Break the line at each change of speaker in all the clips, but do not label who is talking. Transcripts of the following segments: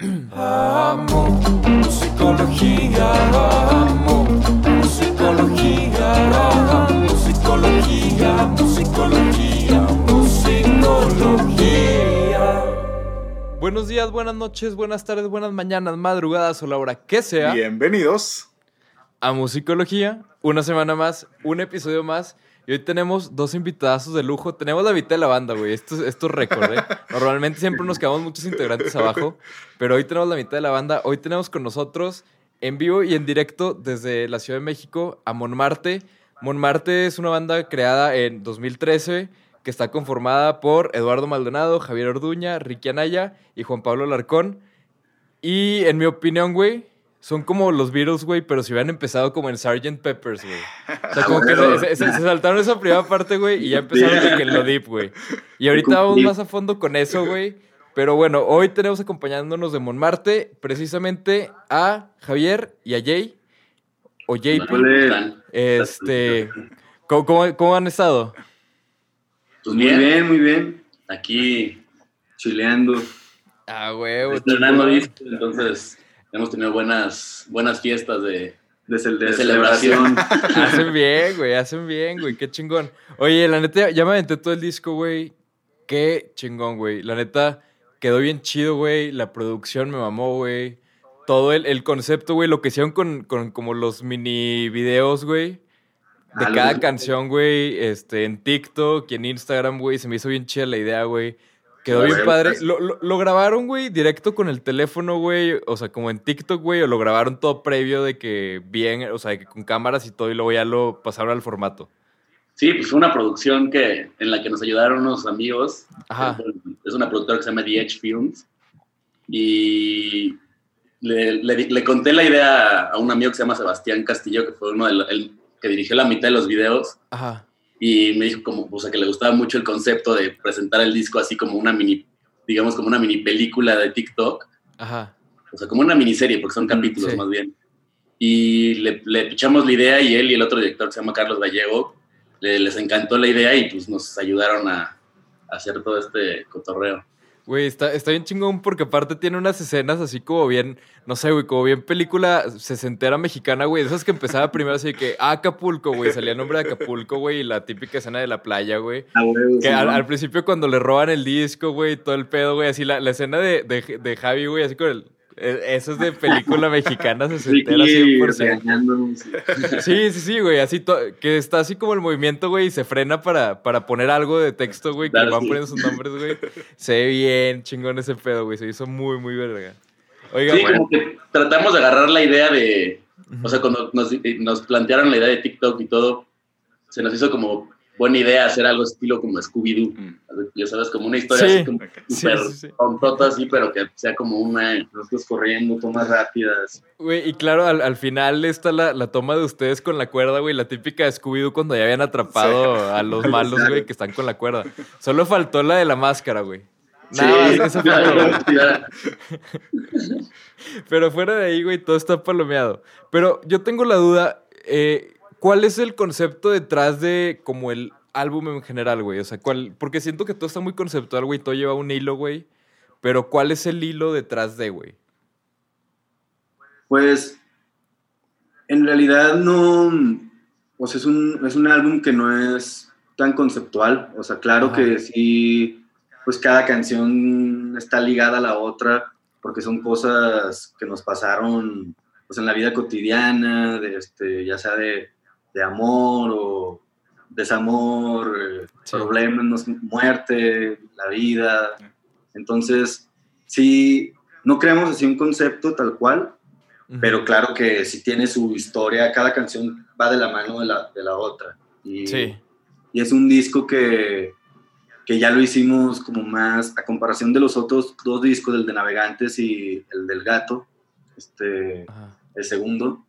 Amo musicología, amo musicología, amo musicología, musicología, musicología.
Buenos días, buenas noches, buenas tardes, buenas mañanas, madrugadas o la hora que sea
Bienvenidos.
a Musicología. Una semana más, un episodio más. Y hoy tenemos dos invitadazos de lujo. Tenemos la mitad de la banda, güey. Esto, es- esto es récord, ¿eh? Normalmente siempre nos quedamos muchos integrantes abajo. Pero hoy tenemos la mitad de la banda. Hoy tenemos con nosotros en vivo y en directo desde la Ciudad de México a Monmarte. Monmarte es una banda creada en 2013 que está conformada por Eduardo Maldonado, Javier Orduña, Ricky Anaya y Juan Pablo Larcón. Y en mi opinión, güey, son como los Beatles, güey, pero si hubieran empezado como en Sgt. Peppers, güey. O sea, como que se, se- se- se saltaron esa primera parte, güey, y ya empezaron que en lo deep, güey. Y ahorita vamos más a fondo con eso, güey. Pero bueno, hoy tenemos acompañándonos de Monmarte precisamente a Javier y a Jay. O JP. Este. ¿Cómo, cómo- cómo han estado?
Pues
Muy
bien,
bien, muy bien.
aquí
Chileando.
Ah, huevo,
estrenando disco, entonces hemos tenido buenas, buenas fiestas de,
De, cel- de
de
celebración.
celebración.
Hacen bien, güey, hacen bien, güey, qué chingón. Oye, la neta, ya me aventé todo el disco, güey. Qué chingón, güey. La neta, quedó bien chido, güey. La producción me mamó, güey. Todo el, el concepto, güey, lo que hicieron con, con como los mini videos, güey. De
Ah,
cada
los-
canción, güey, este, en TikTok y en Instagram, güey. Se me hizo bien chida la idea, güey. Quedó bien padre. Lo, lo- lo grabaron, güey, directo con el teléfono, güey. O sea, como en TikTok, güey. O lo grabaron todo previo de que bien, o sea, de que con cámaras y todo. Y luego ya lo pasaron al formato.
Sí, pues fue una producción que, en la que nos ayudaron unos amigos.
Ajá.
Es una productora que se llama The Edge Films. Y le, le le conté la idea a un amigo que se llama Sebastián Castillo, que fue uno de los- el que dirigió la mitad de los videos.
Ajá.
Y me dijo como, o sea, que le gustaba mucho el concepto de presentar el disco así como una mini, digamos, como una mini película de TikTok,
Ajá.
o sea, como una miniserie, porque son capítulos
sí.
más bien. Y le, le pichamos la idea y él y el otro director que se llama Carlos Gallego, le- les encantó la idea y pues nos ayudaron a, a hacer todo este cotorreo.
Güey, está, está bien chingón porque aparte tiene unas escenas así como bien, no sé, güey, como bien película sesentera mexicana, güey. Esas que empezaba primero así que, ah, Acapulco, güey. Salía el nombre de Acapulco, güey, y la típica escena de la playa, güey.
Ah,
Que
sí,
al, al principio cuando le roban el disco, güey, todo el pedo, güey, así la, la escena de, de, de Javi, güey, así con el... eh, Eso es de película mexicana sesentera,
Ricky
100%.
regañándonos.
Sí, sí, sí, güey, así que está así como el movimiento, güey, y se frena para, para poner algo de texto, güey, que le van poniendo sus nombres, güey. Se ve bien chingón ese pedo, güey, se hizo muy, muy verga. Oiga,
Sí, como que tratamos de agarrar la idea de, o sea, cuando nos, nos plantearon la idea de TikTok y todo, se nos hizo como buena idea hacer algo estilo como Scooby-Doo. Ya sabes, como una historia
Sí.
así como
Sí,
súper
sí, sí.
tontota así, pero que sea como una...
Nosotros corriendo, tomas rápidas.
güey, y claro, al, al final está la, la toma de ustedes con la cuerda, güey, la típica de Scooby-Doo cuando ya habían atrapado a los malos, güey, que están con la cuerda. Solo faltó la de la máscara, güey. Nada güey.
ya,
Pero fuera de ahí, güey, todo está palomeado. Pero yo tengo la duda, eh, ¿cuál es el concepto detrás de como el álbum en general, güey? O sea, ¿cuál? Porque siento que todo está muy conceptual, güey, todo lleva un hilo, güey. Pero ¿cuál es el hilo detrás de, güey?
Pues, en realidad no. Sea, es un, es un álbum que no es tan conceptual. O sea, claro
Ajá.
que sí, pues cada canción está ligada a la otra, porque son cosas que nos pasaron pues, en la vida cotidiana, de este, ya sea de, de amor o desamor, eh,
Sí.
problemas, muerte, la vida. Entonces, sí, no creamos así un concepto tal cual, pero claro que si tiene su historia, cada canción va de la mano de la, de la otra. Y,
Sí.
y es un disco que, que ya lo hicimos como más, a comparación de los otros dos discos, el de Navegantes y el del Gato, este,
Ajá.
el segundo.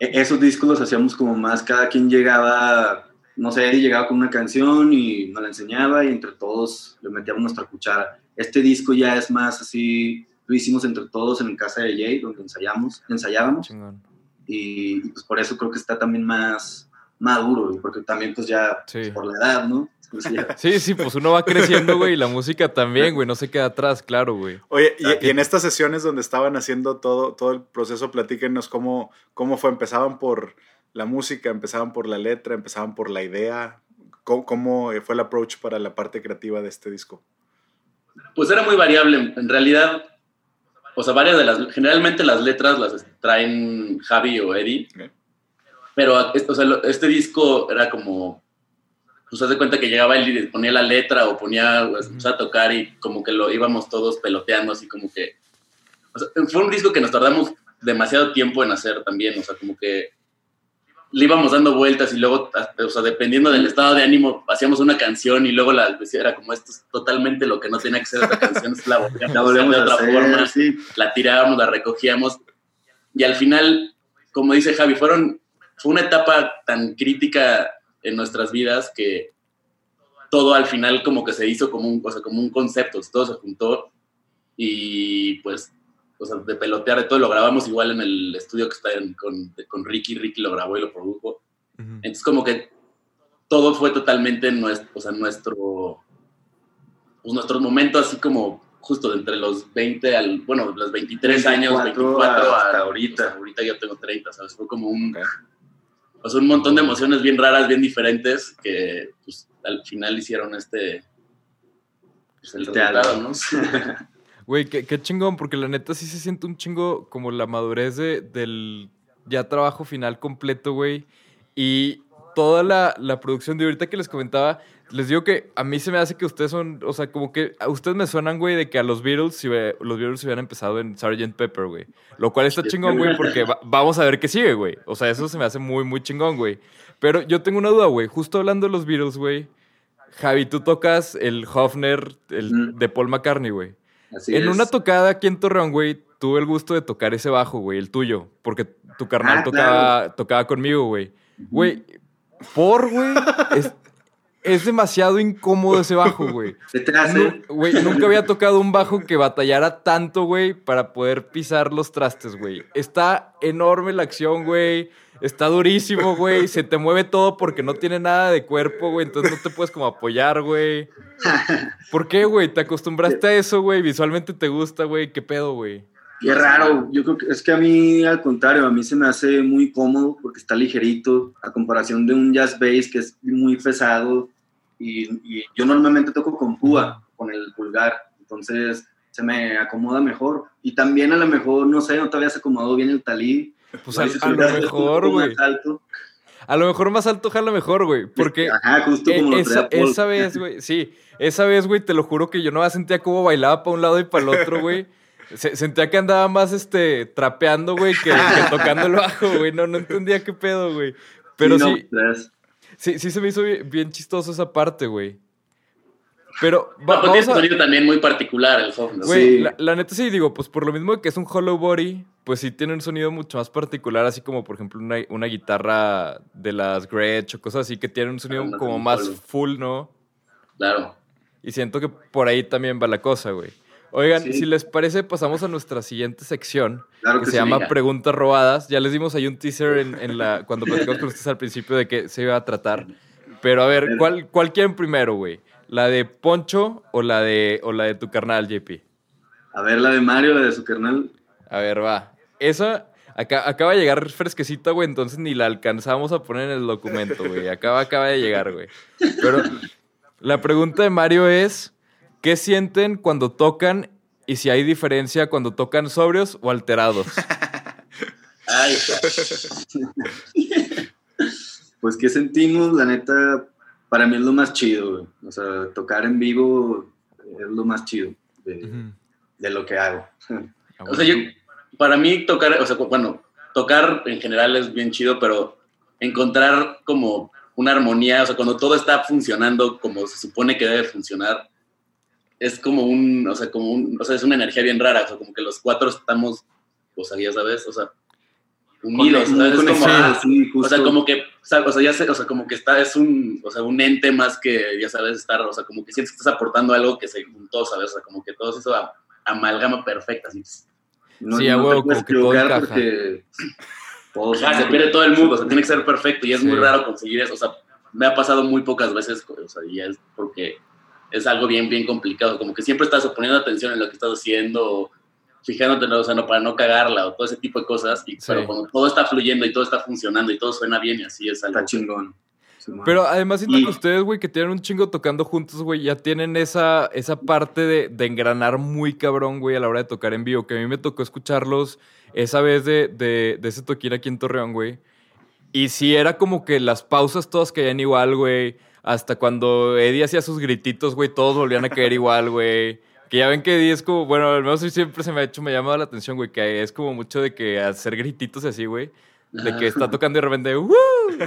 E- esos discos los hacíamos como más, cada quien llegaba, no sé, Eddie llegaba con una canción y nos la enseñaba y entre todos le metíamos nuestra cuchara. Este disco ya es más así, lo hicimos entre todos en casa de Jay, donde ensayamos, ensayábamos
Chingón.
y, y, pues por eso creo que está también más, maduro, porque también pues ya
Sí.
por la edad, ¿no?
Sí, sí, pues uno va creciendo, güey, y la música también, güey, no se queda atrás, claro, güey.
Oye, y,
Ah,
y en estas sesiones donde estaban haciendo todo, todo el proceso, platíquenos cómo, cómo fue. ¿Empezaban por la música, empezaban por la letra, empezaban por la idea? ¿Cómo, cómo fue el approach para la parte creativa de este disco?
Pues era muy variable. En realidad, o sea, varias de las, generalmente las letras las traen Javi o Eddie, pero este, o sea, este disco era como, pues haz de cuenta que llegaba él y ponía la letra o ponía, o empezaba a tocar y como que lo íbamos todos peloteando, así como que, o sea, fue un disco que nos tardamos demasiado tiempo en hacer también, o sea, como que le íbamos dando vueltas y luego, o sea, dependiendo del estado de ánimo, hacíamos una canción y luego la era como esto es totalmente lo que no tenía que ser esta canción, es la volvíamos
la volvemos
de otra
hacer,
forma,
sí.
la tirábamos, la recogíamos y al final, como dice Javi, fueron, fue una etapa tan crítica en nuestras vidas que todo al final como que se hizo como un, o sea, como un concepto, todo se juntó y pues, o sea, de pelotear de todo, lo grabamos igual en el estudio que está en- con, con Ricky, Ricky lo grabó y lo produjo.
Ujú.
Entonces como que todo fue totalmente nuestro, o sea, nuestro, pues nuestros momentos así como justo de entre los 20 al, bueno, los 23 años,
24
24
hasta
a-
ahorita.
o sea, ahorita yo tengo 30, ¿sabes? Fue como un. O sea, un montón de emociones bien raras, bien diferentes que pues al final hicieron este, pues, el
Este
resultado. ¿no?
Güey, qué, qué chingón, porque la neta sí se siente un chingo como la madurez de- del ya trabajo final completo, güey. Y toda la, la producción de ahorita que les comentaba, les digo que a mí se me hace que ustedes son, o sea, como que a ustedes me suenan, güey, de que a los Beatles, si los Beatles hubieran empezado en Sgt. Pepper, güey. Lo cual está chingón, güey, porque va- vamos a ver qué sigue, güey. O sea, eso se me hace muy, muy chingón, güey. Pero yo tengo una duda, güey. Justo hablando de los Beatles, güey. Javi, tú tocas el Hofner el
Mm.
de Paul McCartney, güey.
Así
En
es.
una tocada aquí en Torreón, güey, tuve el gusto de tocar ese bajo, güey, el tuyo. Porque tu carnal
Ah,
tocaba, tocaba conmigo, güey. Güey, por, güey, es, es demasiado incómodo ese bajo, güey.
¿Qué te hace?
Güey, nunca había tocado un bajo que batallara tanto, güey, para poder pisar los trastes, güey. Está enorme la acción, güey. Está durísimo, güey. Se te mueve todo porque no tiene nada de cuerpo, güey. Entonces no te puedes como apoyar, güey. ¿Por qué, güey? ¿Te acostumbraste a eso, güey? Visualmente te gusta, güey. ¿Qué pedo, güey?
Qué raro, yo creo que es que a mí al contrario, a mí se me hace muy cómodo porque está ligerito a comparación de un jazz bass que es muy pesado y, y yo normalmente toco con púa, con el pulgar, entonces se me acomoda mejor y también a lo mejor, no sé, no te habías acomodado bien el talí.
Pues a, a lo mejor, güey.
alto,
A lo mejor más alto jala mejor, güey. Porque
Ajá, justo
eh,
como
esa, esa vez, güey, sí. Esa vez, güey, te lo juro que yo no sentía cómo bailaba para un lado y para el otro, güey. Se- sentía que andaba más, este, trapeando, güey, que, que tocando el bajo, güey. No, no entendía qué pedo, güey. Pero
no,
sí, sí, sí se me hizo bien, bien chistoso esa parte, güey. Pero va-
No, pues tiene
a...
sonido también muy particular el Hofner.
Güey,
Sí.
la, la neta sí, digo, pues por lo mismo de que es un hollow body, pues sí tiene un sonido mucho más particular, así como por ejemplo una, una guitarra de las Gretsch o cosas así que tiene un sonido como más full, ¿no?
Claro.
Y siento que por ahí también va la cosa, güey. Oigan,
Sí.
si les parece, pasamos a nuestra siguiente sección,
Claro
que
que
se
sí.
llama. Preguntas Robadas. Ya les dimos ahí un teaser en, en la, cuando platicamos con ustedes al principio de qué se iba a tratar. Pero a ver, ¿cuál, cuál quieren primero, güey? ¿La de Poncho o la de, o la de tu carnal, JP?
A ver, la de Mario, la de su carnal.
A ver, va. Esa acá, acaba de llegar fresquecita, güey, entonces ni la alcanzamos a poner en el documento, güey. Acaba, acaba de llegar, güey. Pero la pregunta de Mario es, ¿qué sienten cuando tocan y si hay diferencia cuando tocan sobrios o alterados?
Ay,
Pues, ¿qué sentimos? La neta, para mí es lo más chido, güey. O sea, tocar en vivo es lo más chido de, de lo que hago.
Ah,
O sea, yo, para mí tocar, o sea, bueno, tocar en general es bien chido, pero encontrar como una armonía, o sea, cuando todo está funcionando como se supone que debe funcionar, es como un, o sea, como un, o sea, es una energía bien rara, o sea, como que los cuatro estamos, o sea, ya sabes, o sea, unidos,
Muy
¿sabes? Es como, ah,
sí,
o sea, como que, o sea, ya sé, o sea, como que está, es un, o sea, un ente más que, ya sabes, estar, o sea, como que sientes que estás aportando algo que se juntó, ¿sabes? O sea, como que todo eso amalgama perfecta, así.
No,
Sí, a
no
huevo,
te puedes
como que todo encaja.
porque Todos
Ah, se pierde todo el mundo, o sea, tiene que ser perfecto y es muy
Sí.
raro conseguir eso. O sea, me ha pasado muy pocas veces, o sea, y es porque es algo bien, bien complicado. Como que siempre estás poniendo atención en lo que estás haciendo, o fijándote, ¿no? o sea, no, para no cagarla o todo ese tipo de cosas. Y,
Sí.
Pero cuando todo está fluyendo y todo está funcionando y todo suena bien y así es algo.
Está chingón.
Pero además siento
Y-
que ustedes, güey, que tienen un chingo tocando juntos, güey, ya tienen esa, esa parte de, de engranar muy cabrón, güey, a la hora de tocar en vivo. Que a mí me tocó escucharlos esa vez de, de, de ese toquín aquí en Torreón, güey. Y sí, era como que las pausas todas caían igual, güey. Hasta cuando Eddie hacía sus grititos, güey, todos volvían a caer igual, güey. Que ya ven que Eddie es como, bueno, al menos siempre se me ha hecho, me ha llamado la atención, güey, que es como mucho de que hacer grititos así, güey. De que está tocando y de repente, ¡uh!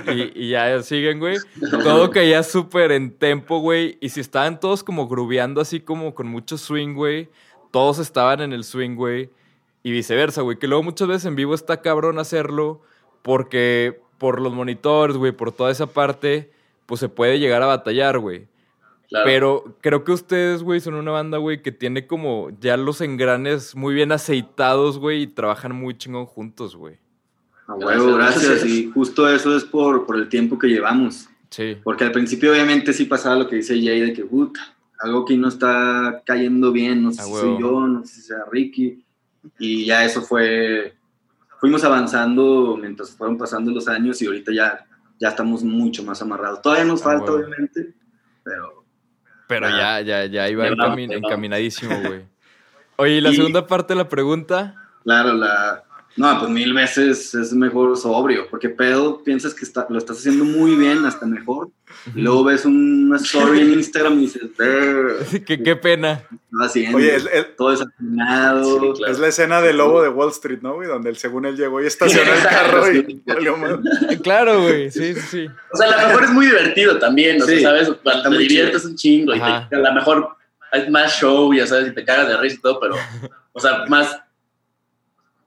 Y, y ya siguen, güey. Todo caía súper en tempo, güey. Y si estaban todos como grubeando así como con mucho swing, güey. Todos estaban en el swing, güey. Y viceversa, güey. Que luego muchas veces en vivo está cabrón hacerlo porque por los monitores, güey, por toda esa parte, pues se puede llegar a batallar, güey.
Claro.
Pero creo que ustedes, güey, son una banda, güey, que tiene como ya los engranes muy bien aceitados, güey, y trabajan muy chingón juntos, güey.
A huevo,
Gracias.
gracias. Y justo eso es por, por el tiempo que llevamos.
Sí.
Porque al principio obviamente sí pasaba lo que dice Jay de que, puta, algo que no está cayendo bien, no sé
A
si
huevo.
soy yo, no sé si sea Ricky. Y ya eso fue, fuimos avanzando mientras fueron pasando los años y ahorita ya, ya estamos mucho más amarrados. Todavía nos
A
falta, obviamente, pero
Pero
Ah.
ya, ya, ya iba encamin- encaminadísimo, güey. Oye, y la
Y-
segunda parte de la pregunta.
claro, la... No, pues mil veces es mejor sobrio, porque pedo piensas que está, lo estás haciendo muy bien, hasta mejor, y luego ves una story en Instagram y dices, "Ver,
qué, qué pena.
¿qué estás haciendo?
Oye, es, es-
todo desafinado.
Sí, claro.
es la escena del lobo de Wall Street, ¿no, güey? Donde el, según él llegó y estacionó el carro y.
Claro, güey. Sí, sí, sí.
O sea, a lo mejor es muy divertido también, o sea,
Sí,
¿sabes? Cuando
está
te diviertes un chingo y te-
Ajá.
a lo mejor hay más show, ya sabes, y te cagas de risa y todo, pero, o sea, más,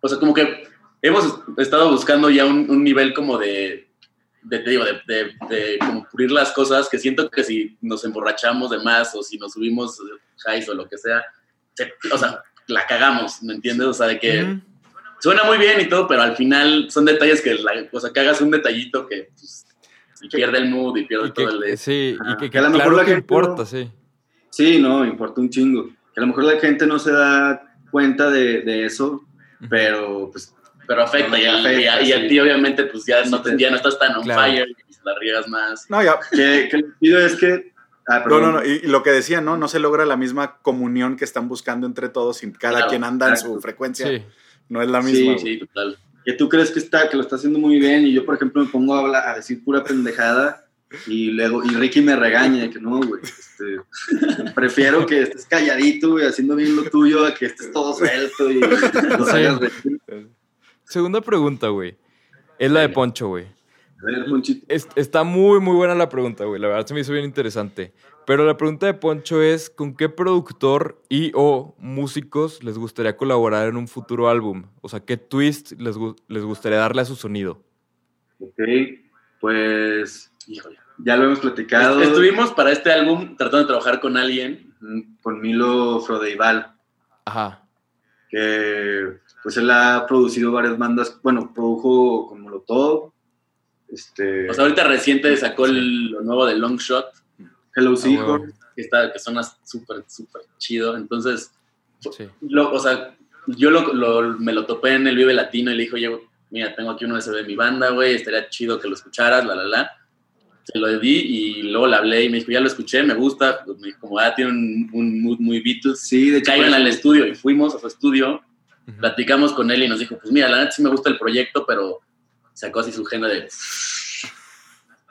o sea, como que hemos estado buscando ya un, un nivel como de, de, te digo, de, de, pulir las cosas, que siento que si nos emborrachamos de más o si nos subimos highs o lo que sea, se- o sea, la cagamos, ¿me entiendes? O sea, de que suena muy bien y todo, pero al final son detalles que, la, o sea, que hagas un detallito que pues, y pierde el mood y pierde
Y
todo el...
sí, y que,
Que a lo mejor
claro
la
que
gente
importa,
no-
sí.
Sí, no, importa un chingo. Que a lo mejor la gente no se da cuenta de, de eso, pero pues
Pero afecta, y, a,
Afecta,
y a- y a
sí.
ti obviamente pues ya, no,
Sí,
te- ya no estás tan on
Claro.
fire y la riegas más.
No, ya.
que, que lo que pido es que... Ah,
No, no, no. Y, y lo que decía, ¿no? No se logra la misma comunión que están buscando entre todos y cada
Claro,
quien anda en
exacto.
su frecuencia.
Sí.
No es la
Sí,
misma. güey.
Sí, total.
Que tú crees que está, que lo está haciendo muy bien y yo, por ejemplo, me pongo a, hablar, a decir pura pendejada y luego, y Ricky me regaña de que no, güey, este, prefiero que estés calladito, güey, haciendo bien lo tuyo a que estés todo suelto y
Sí.
hagas reír.
Segunda pregunta, güey. Es la de Poncho, güey.
A ver, Ponchito.
Es- está muy, muy buena la pregunta, güey. La verdad se me hizo bien interesante. Pero la pregunta de Poncho es, ¿con qué productor y o músicos les gustaría colaborar en un futuro álbum? O sea, ¿qué twist les, les gustaría darle a su sonido?
Ok, pues
Híjole.
ya lo hemos platicado
Est- Estuvimos para este álbum tratando de trabajar con alguien.
con Milo Frodeival,
Ajá.
que pues él ha producido varias bandas, bueno, produjo con Molotov, este,
O sea, ahorita reciente sacó el- lo nuevo de Long Shot,
Hello
Ah,
Seahorse,
que, está, que suena súper, súper chido. Entonces,
Sí.
lo- o sea, yo lo, lo- me lo topé en el Vive Latino y le dijo, yo, mira, tengo aquí un USB de mi banda, güey, estaría chido que lo escucharas, la, la, la. Se lo di y luego le hablé y me dijo, ya lo escuché, me gusta. Pues me dijo, como, ah, tiene un, un mood muy Beatles.
Sí, de hecho,
Caigan al estudio y fuimos a su estudio,
Ujú.
platicamos con él y nos dijo, pues mira, la neta sí me gusta el proyecto, pero sacó así su agenda de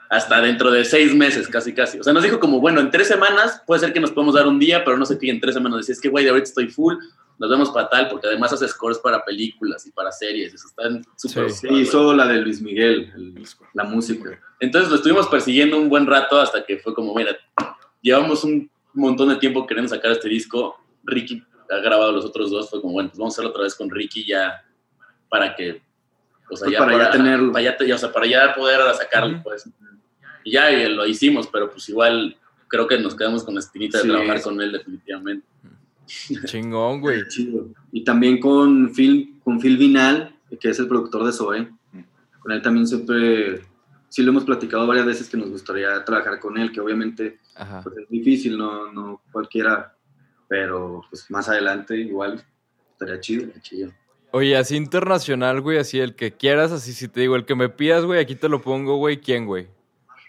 hasta dentro de seis meses, casi, casi. O sea, nos dijo como, bueno, en tres semanas puede ser que nos podemos dar un día, pero no sé qué, en tres semanas. Decía, es que, güey, de ahorita estoy full, nos vemos para tal, porque además hace scores para películas y para series, eso está súper...
Sí.
Sí, hizo la de Luis Miguel, el- la música.
Entonces lo estuvimos persiguiendo un buen rato hasta que fue como, mira, llevamos un montón de tiempo queriendo sacar este disco. Ricky ha grabado los otros dos, fue como, bueno, pues vamos a hacerlo otra vez con Ricky ya para que, o sea,
Pues
ya
para ya tenerlo.
Para ya, o sea, para ya poder sacarlo,
Ujú.
pues. Y ya y lo hicimos, pero pues igual creo que nos quedamos con la espinita
Sí.
de trabajar con él definitivamente.
Chingón, güey.
Chido. Y también con Phil, con Phil Vinal, que es el productor de Zoe. con él también siempre, sí lo hemos platicado varias veces que nos gustaría trabajar con él, que obviamente pues, es difícil, no, no cualquiera, pero pues más adelante igual estaría chido.
Chido.
Oye, así internacional, güey, así el que quieras, así si te digo, el que me pidas, güey, aquí te lo pongo, güey, ¿quién, güey?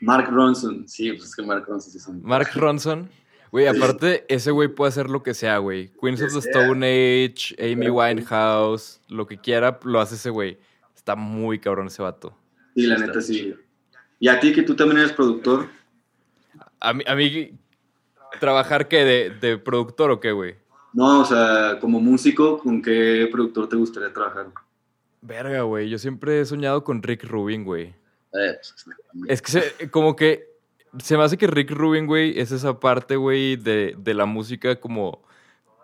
Mark Ronson,
Sí, pues es que Mark Ronson sí es un...
Mark Ronson. Güey, aparte, ese güey puede hacer lo que sea, güey. Queens of the. Stone Age, Amy Winehouse, lo que quiera, lo hace ese güey. Está muy cabrón ese vato.
sí, la neta sí. Y a ti que tú también eres productor,
A mí, a mí ¿trabajar qué? ¿De, de productor o qué, güey?
no, o sea, como músico, ¿con qué productor te gustaría trabajar?
Verga, güey. Yo siempre he soñado con Rick Rubin, güey.
Eh, pues,
Es que se- como que se me hace que Rick Rubin, güey, es esa parte, güey, de, de la música como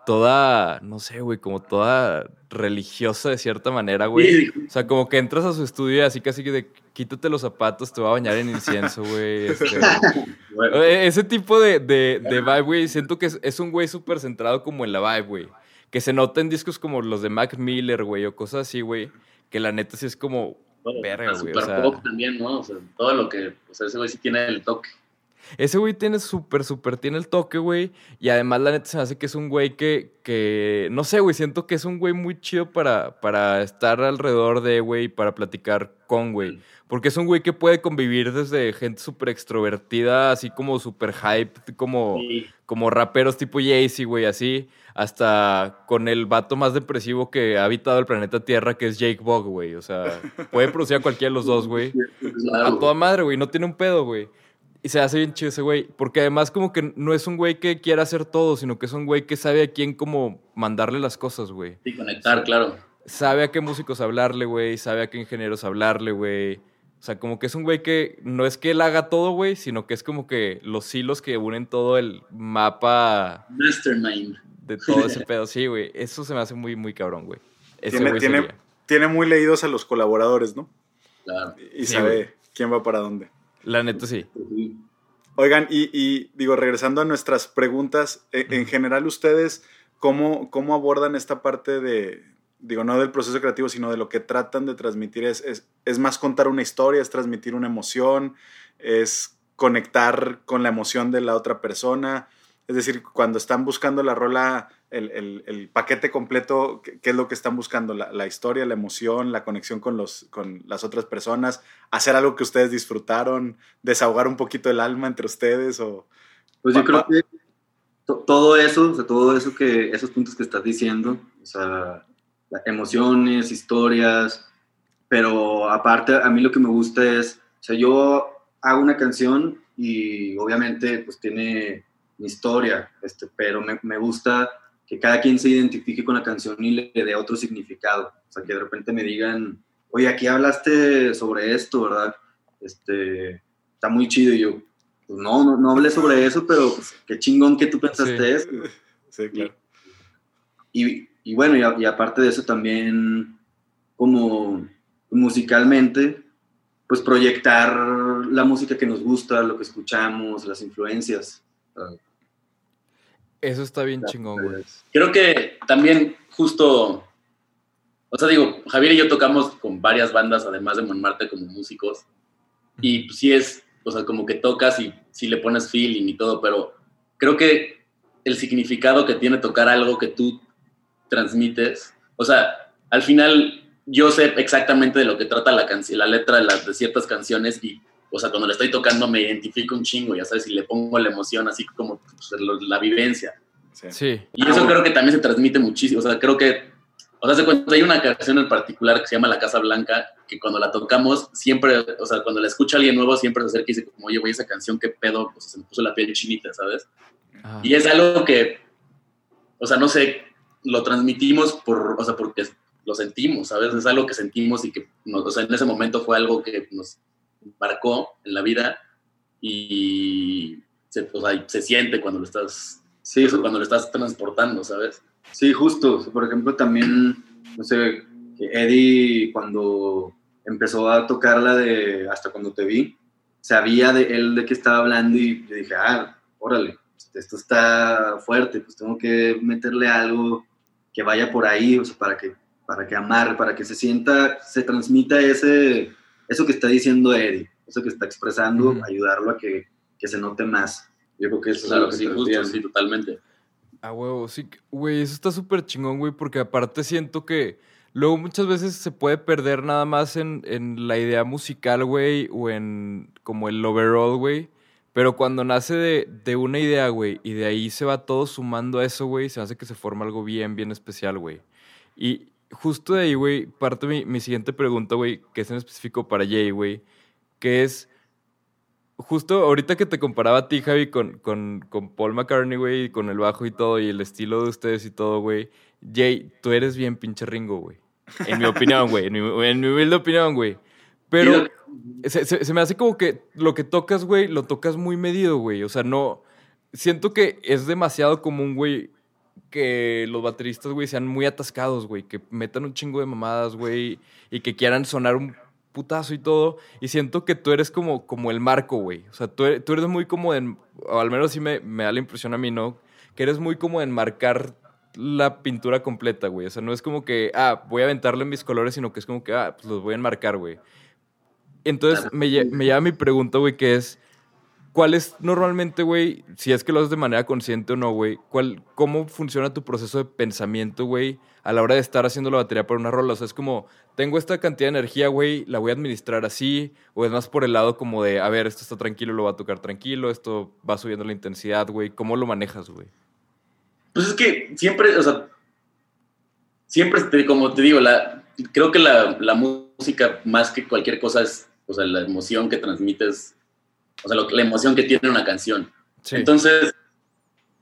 toda, no sé, güey, como toda religiosa de cierta manera, güey. O sea, como que entras a su estudio y así casi que de quítate los zapatos, te va a bañar en incienso, güey. este,
Bueno,
eh, ese tipo de, de, de vibe, güey, siento que es, es un güey súper centrado como en la vibe, güey. Que se nota en discos como los de Mac Miller, güey, o cosas así, güey. Que la neta sí es como, Verga, güey,
super
o sea-
pop también, ¿no? O sea, todo lo que... O sea, ese güey sí tiene el toque.
Ese güey tiene súper, súper, tiene el toque, güey. Y además, la neta, se me hace que es un güey que, que no sé, güey, siento que es un güey muy chido para, para estar alrededor de, güey, para platicar con, güey. Porque es un güey que puede convivir desde gente súper extrovertida, así como súper hype, como,
Sí.
como raperos tipo Jay-Z, güey, así, hasta con el vato más depresivo que ha habitado el planeta Tierra, que es Jake Bog, güey. O sea, puede producir a cualquiera de los dos, güey.
Claro,
A toda madre, güey. No tiene un pedo, güey. Y se hace bien chido ese güey. Porque además como que no es un güey que quiera hacer todo, sino que es un güey que sabe a quién como mandarle las cosas, güey.
Sí, conectar, claro.
Sabe a qué músicos hablarle, güey. Sabe a qué ingenieros hablarle, güey. O sea, como que es un güey que no es que él haga todo, güey, sino que es como que los hilos que unen todo el mapa
Mastermind.
De todo ese pedo. Sí, güey. Eso se me hace muy, muy cabrón, güey. Ese
Tiene,
güey
tiene, muy leídos a los colaboradores, ¿no?
Claro.
Y
Sí,
sabe
güey.
quién va para dónde.
La neta, sí.
Oigan, y, y, digo, regresando a nuestras preguntas, e- en, general ustedes, ¿cómo, ¿cómo abordan esta parte de, digo, no del proceso creativo, sino de lo que tratan de transmitir? ¿Es, es, es más contar una historia, es transmitir una emoción, es conectar con la emoción de la otra persona? Es decir, cuando están buscando la rola, el, el- el paquete completo, ¿qué, es lo que están buscando? La, la historia, la emoción, la conexión con, los, con las otras personas, hacer algo que ustedes disfrutaron, desahogar un poquito el alma entre ustedes o...
Pues yo creo que to- todo eso, o sea, todo eso que, esos puntos que estás diciendo, o sea, emociones, historias, pero aparte a mí lo que me gusta es, o sea, yo hago una canción y obviamente pues tiene mi historia, este, pero me, me gusta que cada quien se identifique con la canción y le, le dé otro significado, o sea, que de repente me digan, oye, aquí hablaste sobre esto, ¿verdad? Este, está muy chido y yo, pues no, no, no hablé sobre eso, pero pues, qué chingón que tú pensaste
Sí.
eso.
Sí, claro.
Y, y bueno, y, a- y aparte de eso también, como musicalmente, pues proyectar la música que nos gusta, lo que escuchamos, las influencias.
Eso está bien chingón, güey.
Creo que también justo, o sea, digo, Javier y yo tocamos con varias bandas, además de Montmartre, como músicos, y pues, sí es, o sea, como que tocas y sí le pones feeling y todo, pero creo que el significado que tiene tocar algo que tú transmites, o sea, al final yo sé exactamente de lo que trata la, canción, la letra de, las, de ciertas canciones y, o sea, cuando le estoy tocando me identifico un chingo, ya sabes, y le pongo la emoción así como pues, lo- la vivencia.
Sí.
Sí.
Y eso creo que también se transmite muchísimo. O sea, creo que, o sea, se cuenta, hay una canción en particular que se llama La Casa Blanca, que cuando la tocamos, siempre, o sea, cuando la escucha alguien nuevo, siempre se acerca y dice, como, oye, güey, esa canción, qué pedo, o sea, se me puso la piel chinita, ¿sabes?
Ajá.
Y es algo que, o sea, no sé, lo transmitimos por, o sea, porque lo sentimos, ¿sabes? Es algo que sentimos y que, nos- o sea, en ese momento fue algo que nos marcó en la vida y se, o sea, se siente cuando lo estás,
Sí,
cuando lo estás transportando, ¿sabes?
sí, justo. Por ejemplo, también, no sé, que Eddie cuando empezó a tocar la de Hasta cuando te vi, sabía de él de qué estaba hablando y yo dije, ah, órale, esto está fuerte, pues tengo que meterle algo que vaya por ahí, o sea, para que, para que amarre, para que se sienta, se transmita ese, eso que está diciendo Eddie, eso que está expresando, ayudarlo a que, que se note más. Yo creo que eso
Claro,
es
sí,
lo que se
justo,
refiere.
sí, totalmente.
A huevo, sí, güey, eso está súper chingón, güey, porque aparte siento que luego muchas veces se puede perder nada más en, en la idea musical, güey, o en como el overall, güey. Pero cuando nace de, de una idea, güey, y de ahí se va todo sumando a eso, güey, se hace que se forma algo bien, bien especial, güey. Y justo de ahí, güey, parte mi, mi siguiente pregunta, güey, que es en específico para Jay, güey, que es, justo ahorita que te comparaba a ti, Javi, con, con, con Paul McCartney, güey, y con el bajo y todo, y el estilo de ustedes y todo, güey. Jay, tú eres bien pinche ringo, güey. En mi opinión, güey. En mi, en mi humilde opinión, güey. Pero se, se- se me hace como que lo que tocas, güey, lo tocas muy medido, güey. O sea, no. Siento que es demasiado común, güey, que los bateristas, güey, sean muy atascados, güey. Que metan un chingo de mamadas, güey. Y que quieran sonar un putazo y todo. Y siento que tú eres como, como el marco, güey. O sea, tú eres, tú eres muy como de. O al menos sí me, me da la impresión a mí, ¿no? Que eres muy como de enmarcar la pintura completa, güey. O sea, no es como que, ah, voy a aventarle mis colores, sino que es como que, ah, pues los voy a enmarcar, güey. Entonces me, me lleva mi pregunta, güey, que es, ¿cuál es normalmente, güey, si es que lo haces de manera consciente o no, güey, cuál, cómo funciona tu proceso de pensamiento, güey, a la hora de estar haciendo la batería para una rola? O sea, es como, tengo esta cantidad de energía, güey, la voy a administrar así, o es más por el lado como de, a ver, esto está tranquilo, lo va a tocar tranquilo, esto va subiendo la intensidad, güey, ¿cómo lo manejas, güey?
Pues es que siempre, o sea, siempre, como te digo, la, creo que la música, más que cualquier cosa, es, o sea, la emoción que transmites, o sea, lo la emoción que tiene una canción.
Sí.
Entonces,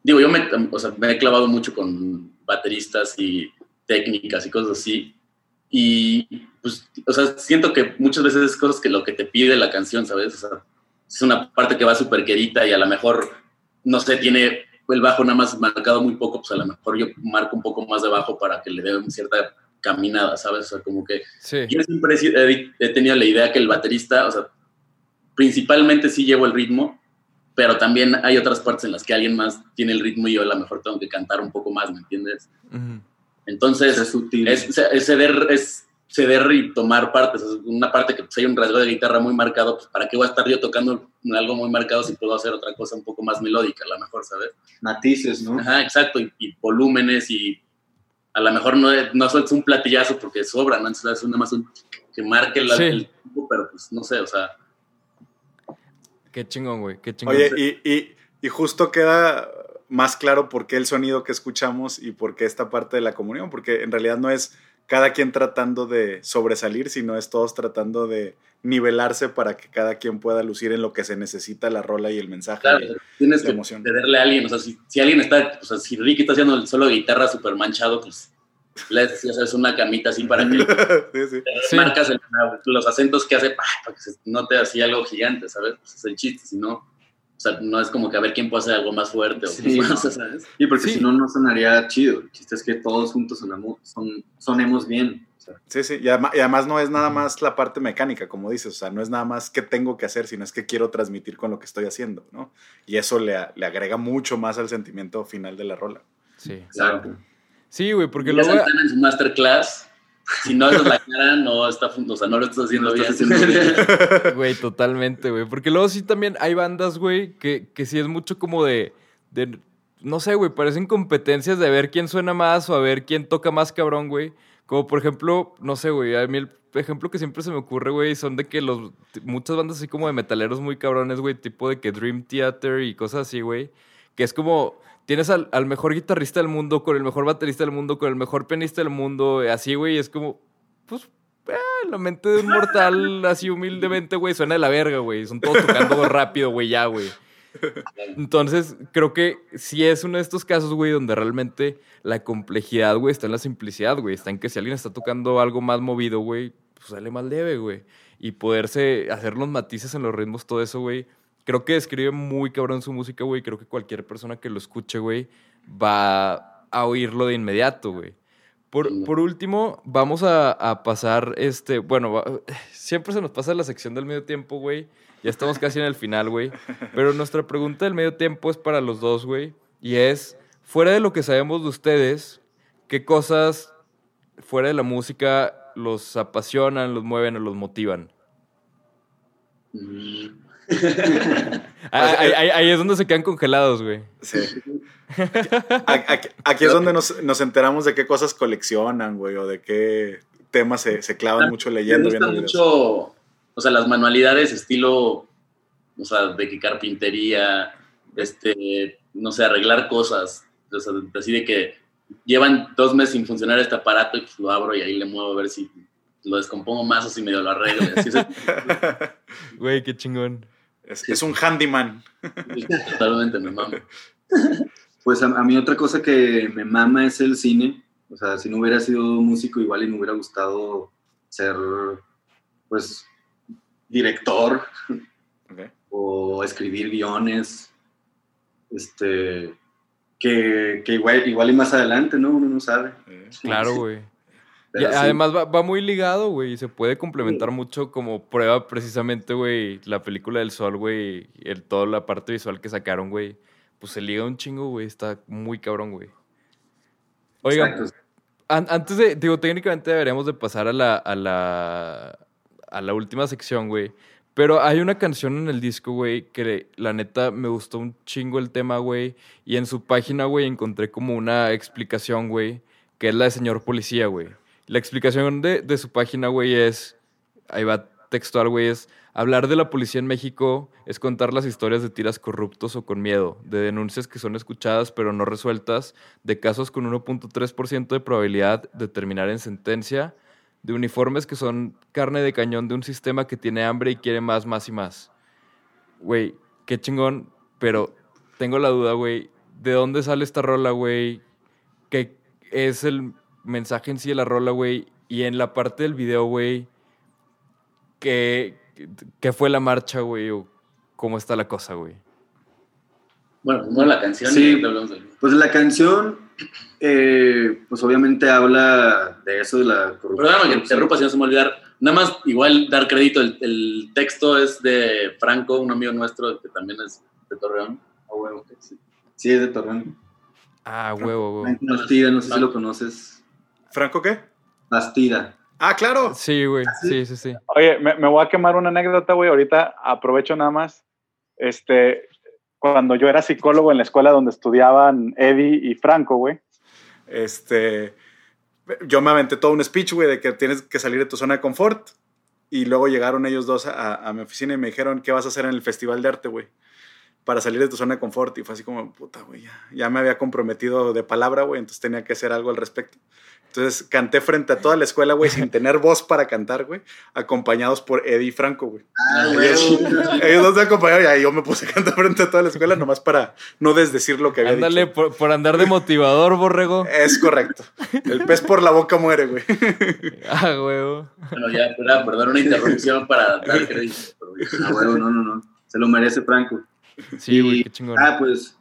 digo, yo me, o sea, me he clavado mucho con bateristas y técnicas y cosas así. Y, pues, o sea, siento que muchas veces es cosas que lo que te pide la canción, ¿sabes? O sea, es una parte que va súper querida y a lo mejor, no sé, tiene el bajo nada más marcado muy poco, pues a lo mejor yo marco un poco más de bajo para que le dé cierta caminada, ¿sabes? O sea, como que
sí.
yo siempre he si- he, he tenido la idea que el baterista, o sea, principalmente sí llevo el ritmo, pero también hay otras partes en las que alguien más tiene el ritmo y yo a lo mejor tengo que cantar un poco más, ¿me entiendes? Entonces,
Es sutil.
es, es ceder, es ceder y tomar partes. Es una parte que pues, hay un rasgo de guitarra muy marcado, pues ¿para qué voy a estar yo tocando algo muy marcado si puedo hacer otra cosa un poco más melódica, a lo mejor, ¿sabes?
Matices, ¿no?
Ajá, exacto, y, y volúmenes y a lo mejor no, no sueltas un platillazo porque sobra, ¿no? Entonces es nada más un que marque la-
Sí.
el tiempo, pero pues no sé, o sea,
Qué chingón, güey, qué chingón.
Oye, y, y, y justo queda más claro por qué el sonido que escuchamos y por qué esta parte de la comunión, porque en realidad no es cada quien tratando de sobresalir, sino es todos tratando de nivelarse para que cada quien pueda lucir en lo que se necesita la rola y el mensaje.
claro, sea, tienes
la
que
emoción.
cederle a alguien, o sea, si, si alguien está, o sea, si Ricky está haciendo el solo de guitarra súper manchado, pues le sabes, una camita así para que
sí, sí.
Sí.
marcas el- los acentos que hace pa, para que se note así algo gigante, ¿sabes? Pues es el chiste, si no, o sea, no es como que a ver quién puede hacer algo más fuerte o
Sí,
más,
no.
¿sabes?
Sí, porque
Sí.
si no, no sonaría chido. El chiste es que todos juntos sonamos, son, sonemos bien. O sea,
Sí, sí, y además, y además no es nada más la parte mecánica, como dices, o sea, no es nada más qué tengo que hacer, sino es que quiero transmitir con lo que estoy haciendo, ¿no? Y eso le, le agrega mucho más al sentimiento final de la rola.
Sí.
exacto.
Sí, güey, porque luego...
Santana en su masterclass, si no haces la cara, no está, o sea, no lo estás haciendo
No
bien.
estás haciendo bien.
Güey, totalmente, güey. Porque luego sí también hay bandas, güey, que, que sí es mucho como de, de- No sé, güey, parecen competencias de ver quién suena más o a ver quién toca más cabrón, güey. Como por ejemplo, no sé, güey, a mí el ejemplo que siempre se me ocurre, güey, son de que los... Muchas bandas así como de metaleros muy cabrones, güey, tipo de que Dream Theater y cosas así, güey. Que es como... Tienes al, al mejor guitarrista del mundo, con el mejor baterista del mundo, con el mejor pianista del mundo, así, güey, es como... Pues eh, la mente de un mortal así humildemente, güey, suena de la verga, güey. Son todos tocando rápido, güey, ya, güey. Entonces, creo que sí es uno de estos casos, güey, donde realmente la complejidad, güey, está en la simplicidad, güey. Está en que si alguien está tocando algo más movido, güey, pues sale más leve, güey. Y poderse hacer los matices en los ritmos, todo eso, güey. Creo que describe muy cabrón su música, güey. Creo que cualquier persona que lo escuche, güey, va a oírlo de inmediato, güey. Por, por último, vamos a, a pasar, este, bueno, va- siempre se nos pasa la sección del medio tiempo, güey. Ya estamos casi en el final, güey. Pero nuestra pregunta del medio tiempo es para los dos, güey. Y es, fuera de lo que sabemos de ustedes, ¿qué cosas fuera de la música los apasionan, los mueven o los motivan?
Mm.
Ah, Ahí, ahí- ahí es donde se quedan congelados, güey.
Sí. Aquí, aquí- aquí es donde nos, nos enteramos de qué cosas coleccionan, güey, o de qué temas se, se clavan mucho
Me
leyendo,
gusta
viendo videos.
mucho, o sea, las manualidades estilo, o sea, de que carpintería, este, no sé, arreglar cosas, o sea, así de que llevan dos meses sin funcionar este aparato y pues lo abro y ahí le muevo a ver si lo descompongo más o si medio lo arreglo. y así es-
Güey, qué chingón.
Es, es un handyman.
totalmente me mamo.
Pues a, a mí otra cosa que me mama es el cine. O sea, si no hubiera sido músico, igual y me hubiera gustado ser, pues, director o escribir guiones. Este, que, que igual, igual y más adelante, ¿no? Uno no sabe.
Eh,
Claro, güey. Y además va, va muy ligado, güey, y se puede complementar mucho como prueba precisamente, güey, la película del sol, güey, el, toda la parte visual que sacaron, güey. Pues se liga un chingo, güey, está muy cabrón, güey. Oigan,
Exacto.
An- antes de, digo, técnicamente deberíamos de pasar a la, a la, a la última sección, güey. Pero hay una canción en el disco, güey, que la neta me gustó un chingo el tema, güey. Y en su página, güey, encontré como una explicación, güey, que es la de señor policía, güey. La explicación de, de su página, güey, es, ahí va textual, güey, es, hablar de la policía en México es contar las historias de tiras corruptos o con miedo, de denuncias que son escuchadas pero no resueltas, de casos con 1.3% de probabilidad de terminar en sentencia, de uniformes que son carne de cañón de un sistema que tiene hambre y quiere más, más y más. Güey, qué chingón, pero tengo la duda, güey, ¿de dónde sale esta rola, güey? ¿Qué es el mensaje en sí de la rola, güey? Y en la parte del video, güey, ¿qué, qué fue la marcha, güey? ¿O cómo está la cosa, güey?
Bueno, primero la canción
Sí.
del-
Pues la canción, eh, pues obviamente habla de eso, de la corrupción.
Perdóname que te interrumpa, si no se me a olvidar. Nada más, igual dar crédito, el, el texto es de Franco, un amigo nuestro que también es de Torreón.
Ah, huevo, sí. Sí, es de Torreón.
Ah, huevo, huevo.
Bastida, no sé si lo conoces.
¿Franco qué?
Bastida.
Ah, claro.
Sí, güey, sí, sí, sí.
Oye, me, me voy a quemar una anécdota, güey. Ahorita aprovecho nada más. Este, cuando yo era psicólogo en la escuela donde estudiaban Eddie y Franco, güey.
Este, yo me aventé todo un speech, güey, de que tienes que salir de tu zona de confort. Y luego llegaron ellos dos a, a mi oficina y me dijeron, ¿qué vas a hacer en el Festival de Arte, güey? Para salir de tu zona de confort. Y fue así como, puta, güey, ya, ya me había comprometido de palabra, güey, entonces tenía que hacer algo al respecto. Entonces canté frente a toda la escuela, güey, sin tener voz para cantar, güey, acompañados por Eddie y Franco, güey.
Ah,
Ellos, ellos dos me acompañaron y ahí yo me puse a cantar frente a toda la escuela nomás para no desdecir lo que había
Ándale,
dicho.
por, por andar de motivador, borrego.
Es correcto. El pez por la boca muere, güey.
Ah, huevo.
Bueno, ya, era, perdón, una interrupción para dar crédito. pero-
Ah, huevo, no, no, no. Se lo merece Franco.
Sí, güey, qué chingón.
Ah, pues.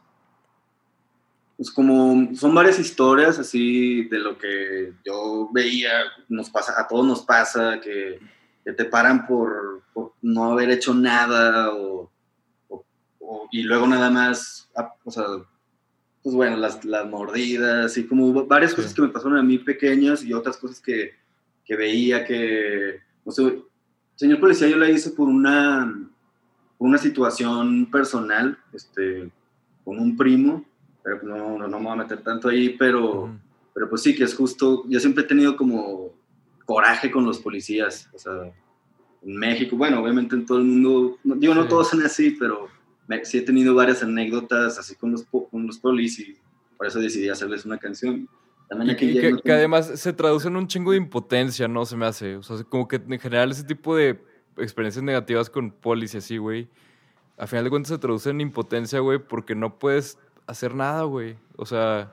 Pues como son varias historias así de lo que yo veía, nos pasa, a todos nos pasa, que, que te paran por, por no haber hecho nada o, o- o- y luego nada más, ah, o sea, pues bueno, las, las mordidas y como varias cosas
Sí.
que me pasaron a mí pequeñas y otras cosas que, que veía que, no sé, señor policía, yo la hice por una, por una situación personal, este, con un primo, pero no, no, no me voy a meter tanto ahí, pero, pero pues sí, que es justo, yo siempre he tenido como coraje con los policías, o sea, en México, bueno, obviamente en todo el mundo, no- digo, no
Sí.
todos son así, pero me- sí he tenido varias anécdotas así con los, con los polis y por eso decidí hacerles una canción.
Y que, que- que además se traduce en un chingo de impotencia, ¿no? Se me hace. O sea, como que en general ese tipo de experiencias negativas con polis y así, güey. A final de cuentas se traduce en impotencia, güey, porque no puedes hacer nada, güey. O sea,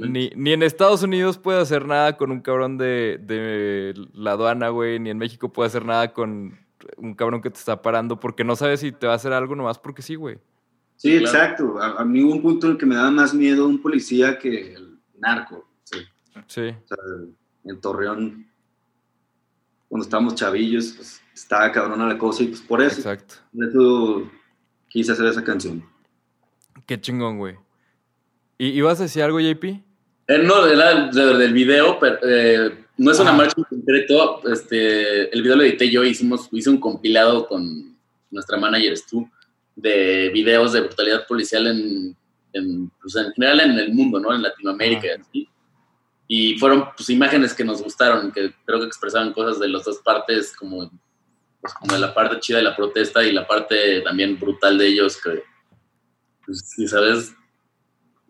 ni, ni en Estados Unidos puede hacer nada con un cabrón de, de la aduana, güey. Ni en México puede hacer nada con un cabrón que te está parando porque no sabes si te va a hacer algo nomás porque sí, güey.
Sí,
Claro.
exacto. A, a mí hubo un punto en el que me daba más miedo un policía que el narco. Sí.
Sí.
O sea, en Torreón, cuando estábamos chavillos, pues estaba cabrona la cosa y pues por eso,
Exacto.
por eso quise hacer esa canción.
Qué chingón, güey. ¿Y ibas a decir algo, JP?
Eh, no, era de- del video, pero eh, no es una
Ah.
marcha en concreto. Este, el video lo edité yo, hicimos, hice un compilado con nuestra manager tú, de videos de brutalidad policial en, en, pues, en general en el mundo, ¿no? En Latinoamérica y así. Y fueron pues, imágenes que nos gustaron, que creo que expresaban cosas de las dos partes, como, pues, como de la parte chida de la protesta y la parte también brutal de ellos, que, pues, sí, ¿sabes?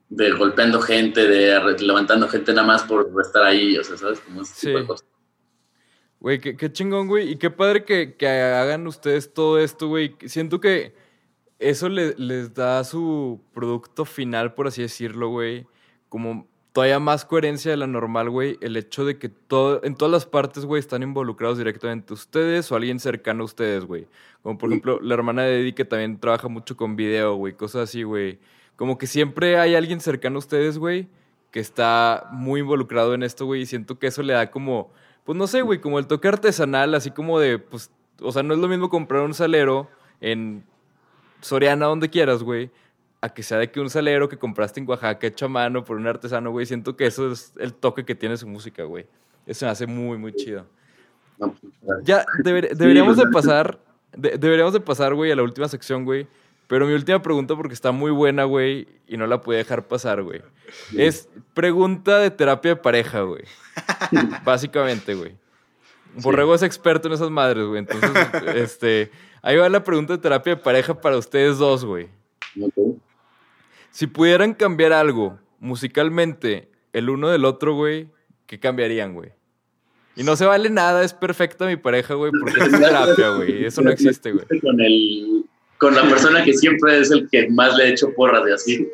De golpeando gente, de levantando gente nada más por estar ahí, o sea, ¿sabes? Como ese tipo
Sí.
de cosas.
Güey, qué, qué chingón, güey. Y qué padre que, que hagan ustedes todo esto, güey. Siento que eso le- les da su producto final, por así decirlo, güey. Como todavía más coherencia de la normal, güey. El hecho de que todo, en todas las partes, güey, están involucrados directamente ustedes o alguien cercano a ustedes, güey. Como por ejemplo la hermana de Eddie que también trabaja mucho con video, güey. Cosas así, güey. Como que siempre hay alguien cercano a ustedes, güey, que está muy involucrado en esto, güey. Y siento que eso le da como, pues no sé, güey, como el toque artesanal, así como de, pues, o sea, no es lo mismo comprar un salero en Soriana, donde quieras, güey, a que sea de que un salero que compraste en Oaxaca hecho a mano por un artesano, güey. Siento que eso es el toque que tiene su música, güey. Eso me hace muy, muy chido.
No, pues,
Ya, deber- deberíamos de pasar, de- deberíamos de pasar, güey, a la última sección, güey. Pero mi última pregunta, porque está muy buena, güey, y no la pude dejar pasar, güey. Es pregunta de terapia de pareja, güey. Básicamente, güey. Borrego es experto en esas madres, güey. Entonces, este, ahí va la pregunta de terapia de pareja para ustedes dos, güey. Si pudieran cambiar algo musicalmente el uno del otro, güey, ¿qué cambiarían, güey? Y no se vale nada, es perfecta mi pareja, güey, porque es terapia, güey. Eso no existe, güey.
Con, el, con la persona que siempre es el que más le he hecho porras de así.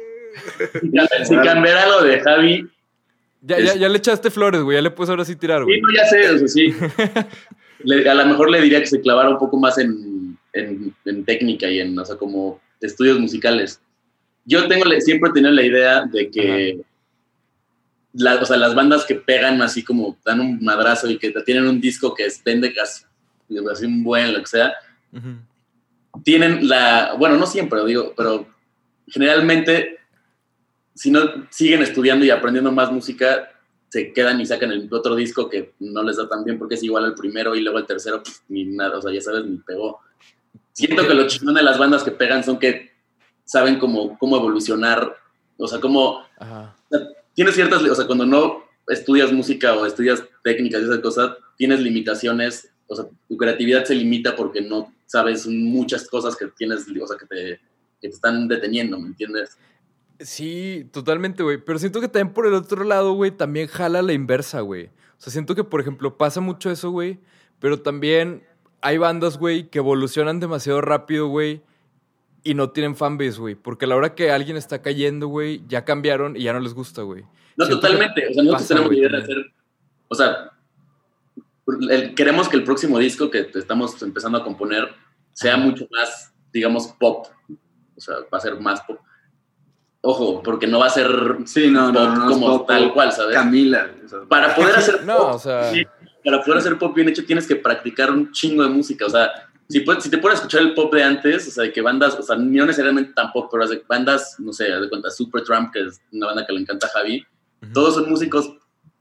Si cambiara lo de Javi,
Ya, ya, ya le echaste flores, güey. Ya le puedes ahora sí tirar,
sí,
güey.
no, ya sé, o sea, sí. Le- a lo mejor le diría que se clavara un poco más en, en, en técnica y en, o sea, como estudios musicales. Yo tengo, siempre he tenido la idea de que la- o sea, las bandas que pegan así como dan un madrazo y que tienen un disco que vende casi, así un buen, lo que sea, tienen la, bueno, no siempre digo, pero generalmente, si no siguen estudiando y aprendiendo más música, se quedan y sacan el otro disco que no les da tan bien porque es igual al primero y luego el tercero, pues, ni nada, o sea, ya sabes, ni pegó. Siento que lo chingón de las bandas que pegan son que saben cómo, cómo evolucionar, o sea, cómo
Ajá.
tienes ciertas, o sea, cuando no estudias música o estudias técnicas y esas cosas, tienes limitaciones, o sea, tu creatividad se limita porque no sabes muchas cosas que tienes, o sea, que te, que te están deteniendo, ¿me entiendes?
Sí, totalmente, güey. Pero siento que también por el otro lado, güey, también jala la inversa, güey. O sea, siento que, por ejemplo, pasa mucho eso, güey. Pero también hay bandas, güey, que evolucionan demasiado rápido, güey. Y no tienen fanbase, güey. Porque a la hora que alguien está cayendo, güey, ya cambiaron y ya no les gusta, güey.
No,
Siento
totalmente, o sea, nosotros
pasa,
tenemos idea de hacer, o sea, el- queremos que el próximo disco que estamos empezando a componer sea
Ajá.
mucho más, digamos, pop, o sea, va a ser más pop. Ojo, porque no va a ser
Sí, no, no,
pop
no, no es
como
pop,
tal cual, ¿sabes?
Camila. o sea,
para poder hacer
No,
pop,
o sea-
sí, para poder hacer pop bien hecho tienes que practicar un chingo de música, o sea, si, puedes, si te pones a escuchar el pop de antes, o sea, de que bandas, o sea, no necesariamente tan pop, pero de bandas, no sé, haz de cuenta, Super Trump, que es una banda que le encanta a Javi,
Ujú.
todos son músicos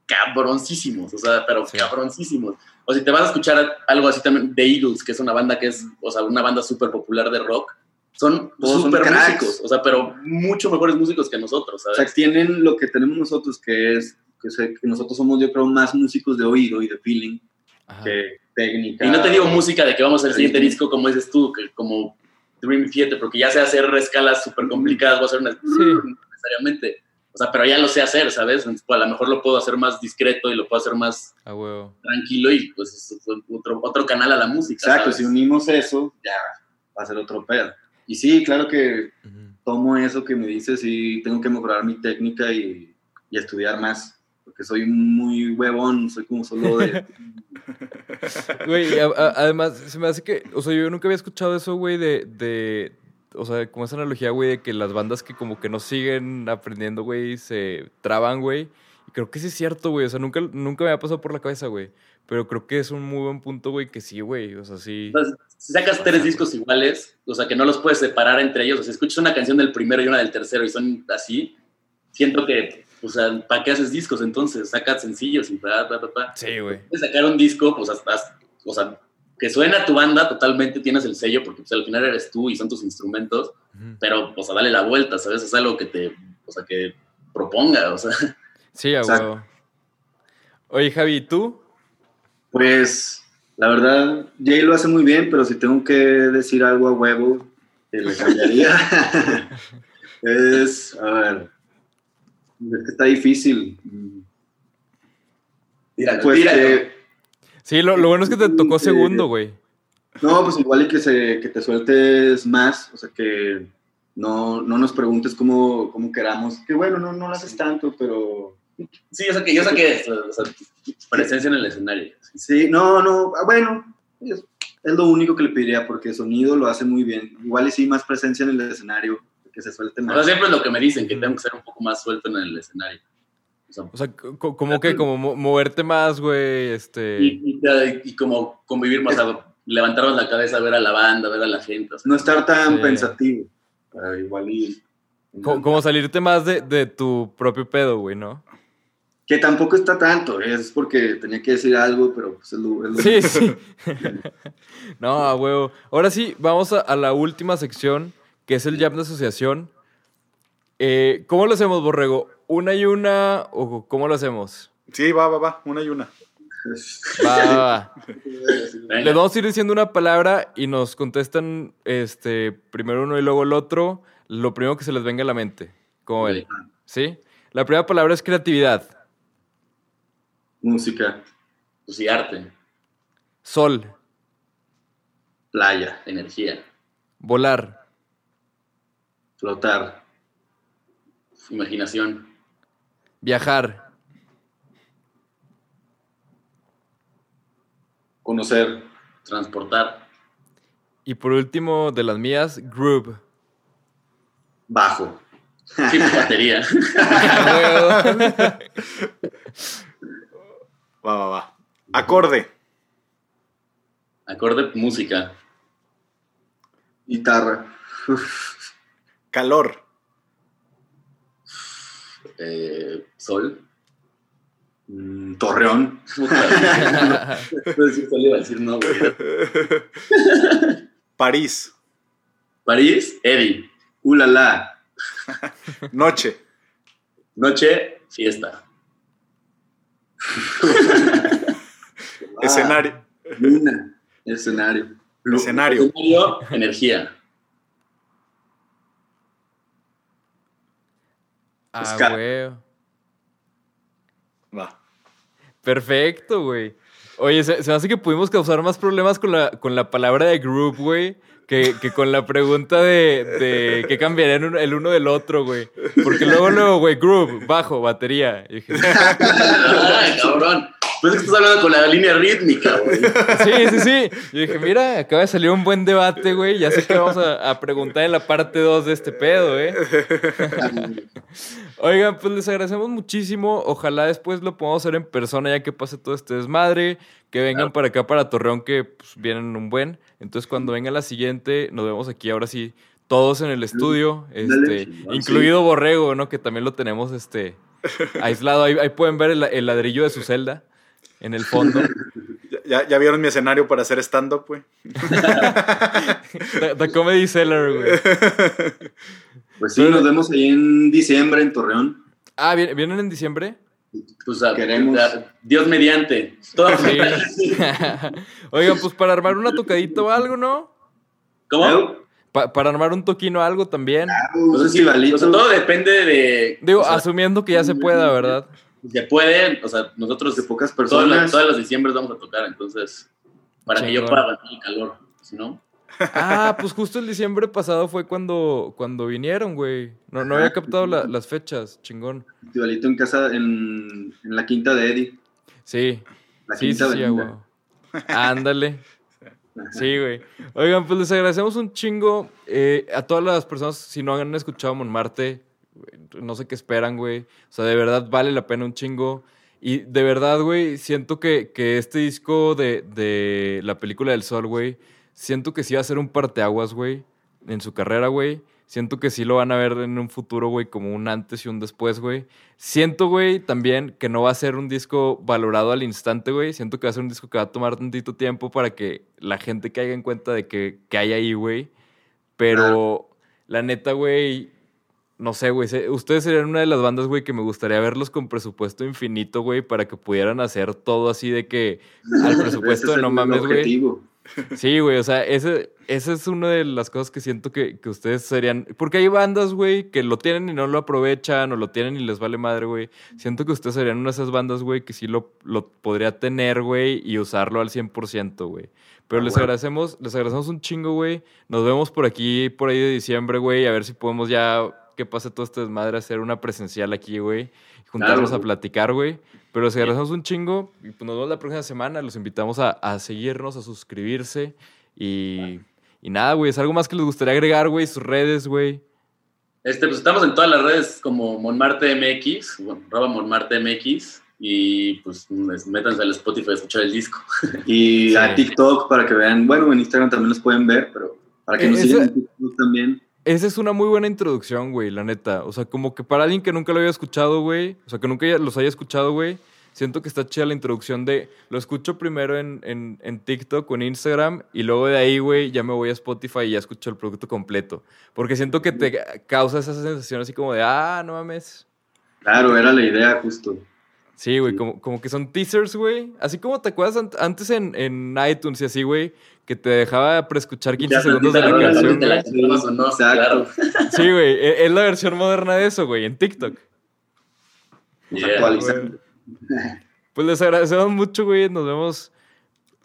cabroncísimos, o sea, pero
Sí.
cabroncísimos. O si te vas a escuchar algo así también de Eagles, que es una banda que es, o sea, una banda súper popular de rock, son
Todos son
súper músicos, o sea, pero mucho mejores músicos que nosotros,
O
¿sabes?
sea, tienen lo que tenemos nosotros, que es que, sé- que nosotros somos, yo creo, más músicos de oído y de feeling
Ajá.
que técnica.
Y no te digo música de que vamos al siguiente disco, como dices tú, que como Dream Theater, porque ya sé hacer escalas súper complicadas, voy a hacer una... necesariamente. O sea, pero ya lo sé hacer, ¿sabes? Entonces, pues, a lo mejor lo puedo hacer más discreto y lo puedo hacer más
A huevo.
tranquilo y pues es otro, otro canal a la música.
Exacto,
¿sabes?
si unimos eso, ya va a ser otro pedo. Y sí, claro que tomo eso que me dices y tengo que mejorar mi técnica y, y estudiar más, porque soy muy huevón, soy como solo de...
Güey, además, se me hace que, o sea, yo nunca había escuchado eso, güey, de, de, o sea, como esa analogía, güey, de que las bandas que como que no siguen aprendiendo, güey, se traban, güey. Y creo que sí es cierto, güey, o sea, nunca, nunca me ha pasado por la cabeza, güey. Pero creo que es un muy buen punto, güey, que sí, güey, o sea, sí.
Entonces, si sacas tres discos iguales, o sea, que no los puedes separar entre ellos, o sea, si escuchas una canción del primero y una del tercero y son así, siento que, o sea, ¿para qué haces discos entonces? Sacas sencillos y bla, bla, bla, bla.
Sí, güey.
Sacar un disco, pues hasta, o sea, que suena tu banda, totalmente tienes el sello, porque pues, al final eres tú y son tus instrumentos, pero, o sea, dale la vuelta, ¿sabes? Es algo que te, o sea, que proponga, o sea.
Sí, a huevo. Oye, Javi, ¿y tú?
Pues, la verdad, Jay lo hace muy bien, pero si tengo que decir algo a huevo, que le cambiaría, es, a ver, es que está difícil.
Tíralo,
Pues
tíralo.
que,
Sí, lo, lo bueno es que te tocó segundo, güey.
no, pues igual y que, se, que te sueltes más, o sea, que no, no nos preguntes cómo, cómo queramos, que bueno, no, no lo haces tanto, pero
Sí, yo saqué, yo saqué o sea, presencia en el escenario.
Sí, no, no, ah, bueno, es, es lo único que le pediría porque sonido lo hace muy bien. Igual y sí, más presencia en el escenario, que se suelte
O sea,
más.
siempre es lo que me dicen, que tengo que ser un poco más suelto en el escenario. O sea,
O sea, co- como que, como mo- moverte más, güey, este...
y, y- y como convivir más, o sea, levantarnos la cabeza, ver a la banda, ver a la gente. o sea,
No estar tan
Sí.
pensativo. pero igual y...
co- como salirte más de, de tu propio pedo, güey, ¿no?
Que tampoco está tanto, es porque tenía que decir algo, pero pues es lo... es lo-
Sí, sí. no, a huevo. Ahora sí, vamos a, a la última sección, que es el jam de asociación. Eh, ¿Cómo lo hacemos, Borrego? ¿Una y una o cómo lo hacemos?
Sí, va, va, va, una y una.
Va, va, va. Les vamos a ir diciendo una palabra y nos contestan este, primero uno y luego el otro, lo primero que se les venga a la mente. ¿Cómo ven? ¿Sí? La primera palabra es creatividad.
Música,
Pues sí, arte,
Sol,
playa,
energía,
volar,
flotar,
imaginación,
viajar,
conocer,
transportar,
y por último, de las mías, groove.
bajo.
sí, pues, batería.
Va, va, va. Acorde.
Acorde, música,
Guitarra.
Calor.
eh, sol.
Mm, Torreón.
Puta, no puedo decir sol, iba a decir no, güey.
París.
París, Eddie.
Ulala.
Noche.
Noche, fiesta.
Escenario.
Luna. Escenario.
Escenario.
Escenario, energía.
Ah, güey.
Va.
Perfecto, güey. Oye, se, se me hace que pudimos causar más problemas con la, con la palabra de group, güey, que, que con la pregunta de, de qué cambiarían el uno del otro, güey. Porque luego, luego, güey, group, bajo, batería. Y dije,
Ay, cabrón. Pues es que estás hablando con la línea rítmica, güey.
sí, sí, sí. Yo dije, mira, acaba de salir un buen debate, güey. Ya sé que vamos a, a preguntar en la parte 2 de este pedo, ¿eh? Oigan, pues les agradecemos muchísimo. Ojalá después lo podamos hacer en persona ya que pase todo este desmadre. Que vengan para acá, para Torreón, que pues, vienen un buen. Entonces, cuando venga la siguiente, nos vemos aquí ahora sí, todos en el estudio.
Dale,
Este,
chingón,
incluido Borrego, ¿no? Que también lo tenemos este, aislado. Ahí, ahí pueden ver el, el ladrillo de su celda en el fondo.
Ya- vieron mi escenario para hacer stand-up, güey.
The, The Comedy Cellar, güey.
Pues sí, nos vemos ahí en diciembre en Torreón.
Ah, ¿vien- ¿vienen en diciembre?
Pues a-
Queremos-
a- Dios mediante. Todo
Sí. Oigan, pues para armar una tocadita o algo, ¿no?
¿Cómo?
Pa- para armar un toquino o algo también.
Un
Pues sí, o sea, todo depende de.
Digo,
o sea,
asumiendo que ya se pueda, ¿verdad?
Se puede, o sea, nosotros
de pocas
todos los,
personas.
todos los diciembre vamos a tocar, entonces, para que yo pueda aguantar el calor, si no.
Ah, pues justo el diciembre pasado fue cuando, cuando vinieron, güey. No, no había captado la- las fechas, chingón.
Festivalito en casa, en, en la quinta de Eddie.
Sí,
La
sí, sí,
quinta
sí,
avenida.
güey. Ándale. Sí, güey. Oigan, pues les agradecemos un chingo eh, a todas las personas, si no han escuchado Monmarte, güey, no sé qué esperan, güey. O sea, de verdad vale la pena un chingo. Y de verdad, güey, siento que, que este disco de, de la película del sol, güey, siento que sí va a ser un parteaguas, güey, en su carrera, güey. Siento que sí lo van a ver en un futuro, güey, como un antes y un después, güey. Siento, güey, también que no va a ser un disco valorado al instante, güey. Siento que va a ser un disco que va a tomar tantito tiempo para que la gente caiga en cuenta de que, que hay ahí, güey. Pero la neta, güey, no sé, güey. Ustedes serían una de las bandas, güey, que me gustaría verlos con presupuesto infinito, güey, para que pudieran hacer todo así de que al presupuesto
es
de no mames, güey. Sí, güey, o sea, ese, esa es una de las cosas que siento que, que ustedes serían. Porque hay bandas, güey, que lo tienen y no lo aprovechan, o lo tienen y les vale madre, güey. Siento que ustedes serían una de esas bandas, güey, que sí lo, lo podría tener, güey, y usarlo al 100%, güey. Pero
Ah,
les
bueno.
agradecemos, les agradecemos un chingo, güey. Nos vemos por aquí, por ahí de diciembre, güey, a ver si podemos ya que pase todo este desmadre, hacer una presencial aquí, güey. Juntarnos
Claro,
a platicar, güey. Pero les agradecemos un chingo y pues nos vemos la próxima semana. Los invitamos a, a seguirnos, a suscribirse y, y nada, güey. Es algo más que les gustaría agregar, güey. Sus redes, güey.
Este, pues estamos en todas las redes como Monmarte MX, bueno, arroba Monmarte MX, y pues métanse al Spotify a escuchar el disco.
Y
Sí.
a TikTok para que vean, bueno, en Instagram también los pueden ver, pero para que nos
Eh,
sigan en TikTok también.
Esa es una muy buena introducción, güey, la neta. O sea, como que para alguien que nunca lo había escuchado, güey. O sea, que nunca los haya escuchado, güey. Siento que está chida la introducción de... Lo escucho primero en, en, en TikTok o en Instagram. Y luego de ahí, güey, ya me voy a Spotify y ya escucho el producto completo. Porque siento que te causa esa sensación así como de... Ah, no mames.
Claro, era la idea justo.
Sí, güey,
Sí.
como, como que son teasers, güey. Así como te acuerdas ant- antes en, en iTunes y así, güey, que te dejaba preescuchar 15
Ya
segundos de la
rola,
canción.
La
güey.
chingamos o no, claro.
Sí, güey, e- es la versión moderna de eso, güey, en TikTok.
Yeah.
Pues les agradecemos mucho, güey. Nos vemos,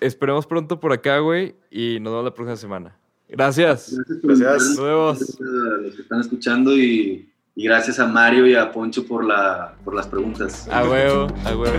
esperemos pronto por acá, güey, y nos vemos la próxima semana. Gracias.
Gracias por
Gracias.
Nos vemos.
gracias a los que están escuchando y, y gracias a Mario y a Poncho por, la, por las preguntas.
A huevo, a huevo.